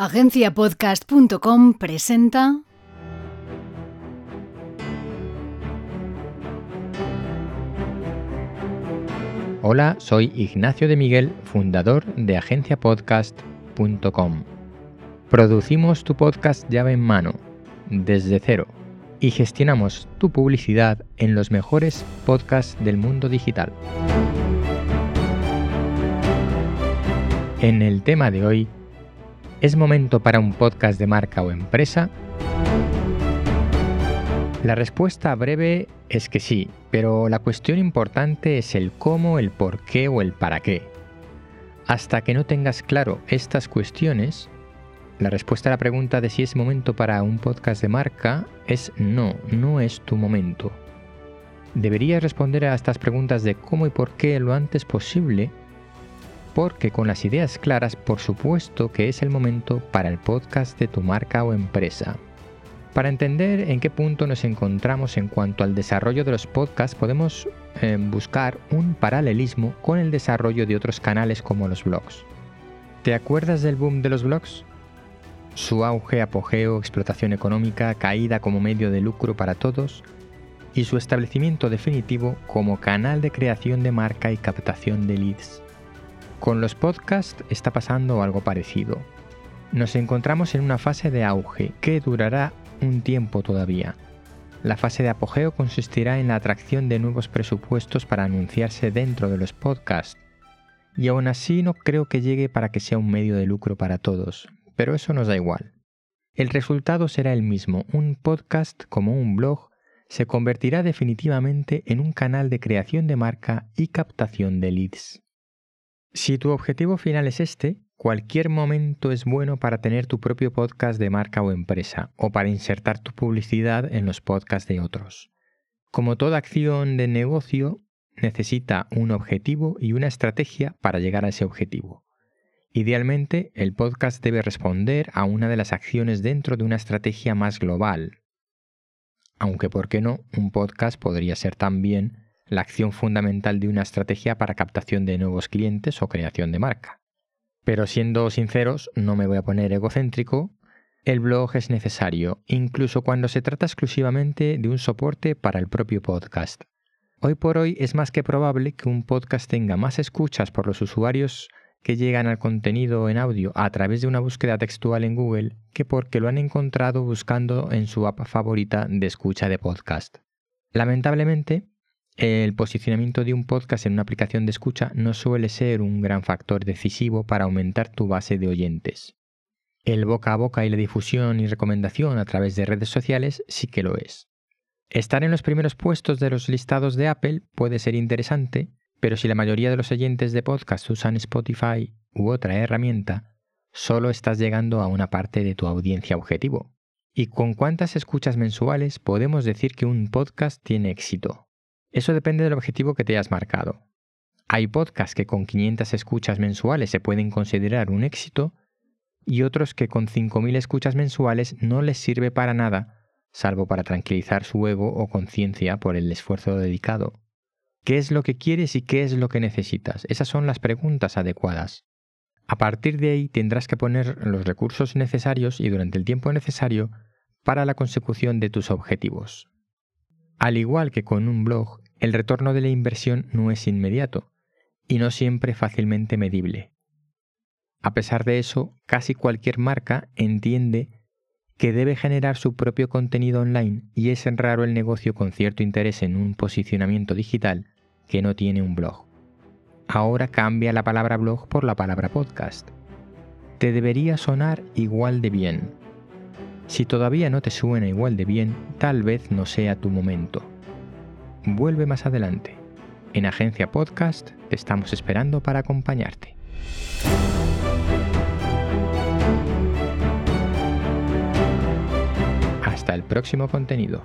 Agenciapodcast.com presenta Hola, soy Ignacio de Miguel, fundador de agenciapodcast.com. Producimos tu podcast llave en mano, desde cero, y gestionamos tu publicidad en los mejores podcasts del mundo digital. En el tema de hoy, ¿Es momento para un podcast de marca o empresa? La respuesta breve es que sí, pero la cuestión importante es el cómo, el por qué o el para qué. Hasta que no tengas claro estas cuestiones, la respuesta a la pregunta de si es momento para un podcast de marca es no, no es tu momento. Deberías responder a estas preguntas de cómo y por qué lo antes posible porque con las ideas claras por supuesto que es el momento para el podcast de tu marca o empresa. Para entender en qué punto nos encontramos en cuanto al desarrollo de los podcasts podemos eh, buscar un paralelismo con el desarrollo de otros canales como los blogs. ¿Te acuerdas del boom de los blogs? Su auge, apogeo, explotación económica, caída como medio de lucro para todos y su establecimiento definitivo como canal de creación de marca y captación de leads. Con los podcasts está pasando algo parecido. Nos encontramos en una fase de auge que durará un tiempo todavía. La fase de apogeo consistirá en la atracción de nuevos presupuestos para anunciarse dentro de los podcasts. Y aún así no creo que llegue para que sea un medio de lucro para todos, pero eso nos da igual. El resultado será el mismo, un podcast como un blog se convertirá definitivamente en un canal de creación de marca y captación de leads. Si tu objetivo final es este, cualquier momento es bueno para tener tu propio podcast de marca o empresa, o para insertar tu publicidad en los podcasts de otros. Como toda acción de negocio, necesita un objetivo y una estrategia para llegar a ese objetivo. Idealmente, el podcast debe responder a una de las acciones dentro de una estrategia más global. Aunque, ¿por qué no? Un podcast podría ser también la acción fundamental de una estrategia para captación de nuevos clientes o creación de marca. Pero siendo sinceros, no me voy a poner egocéntrico, el blog es necesario, incluso cuando se trata exclusivamente de un soporte para el propio podcast. Hoy por hoy es más que probable que un podcast tenga más escuchas por los usuarios que llegan al contenido en audio a través de una búsqueda textual en Google que porque lo han encontrado buscando en su app favorita de escucha de podcast. Lamentablemente, el posicionamiento de un podcast en una aplicación de escucha no suele ser un gran factor decisivo para aumentar tu base de oyentes. El boca a boca y la difusión y recomendación a través de redes sociales sí que lo es. Estar en los primeros puestos de los listados de Apple puede ser interesante, pero si la mayoría de los oyentes de podcast usan Spotify u otra herramienta, solo estás llegando a una parte de tu audiencia objetivo. ¿Y con cuántas escuchas mensuales podemos decir que un podcast tiene éxito? Eso depende del objetivo que te hayas marcado. Hay podcasts que con 500 escuchas mensuales se pueden considerar un éxito y otros que con 5.000 escuchas mensuales no les sirve para nada, salvo para tranquilizar su ego o conciencia por el esfuerzo dedicado. ¿Qué es lo que quieres y qué es lo que necesitas? Esas son las preguntas adecuadas. A partir de ahí tendrás que poner los recursos necesarios y durante el tiempo necesario para la consecución de tus objetivos. Al igual que con un blog, el retorno de la inversión no es inmediato y no siempre fácilmente medible. A pesar de eso, casi cualquier marca entiende que debe generar su propio contenido online y es raro el negocio con cierto interés en un posicionamiento digital que no tiene un blog. Ahora cambia la palabra blog por la palabra podcast. Te debería sonar igual de bien, si todavía no te suena igual de bien, tal vez no sea tu momento. Vuelve más adelante. En Agencia Podcast te estamos esperando para acompañarte. Hasta el próximo contenido.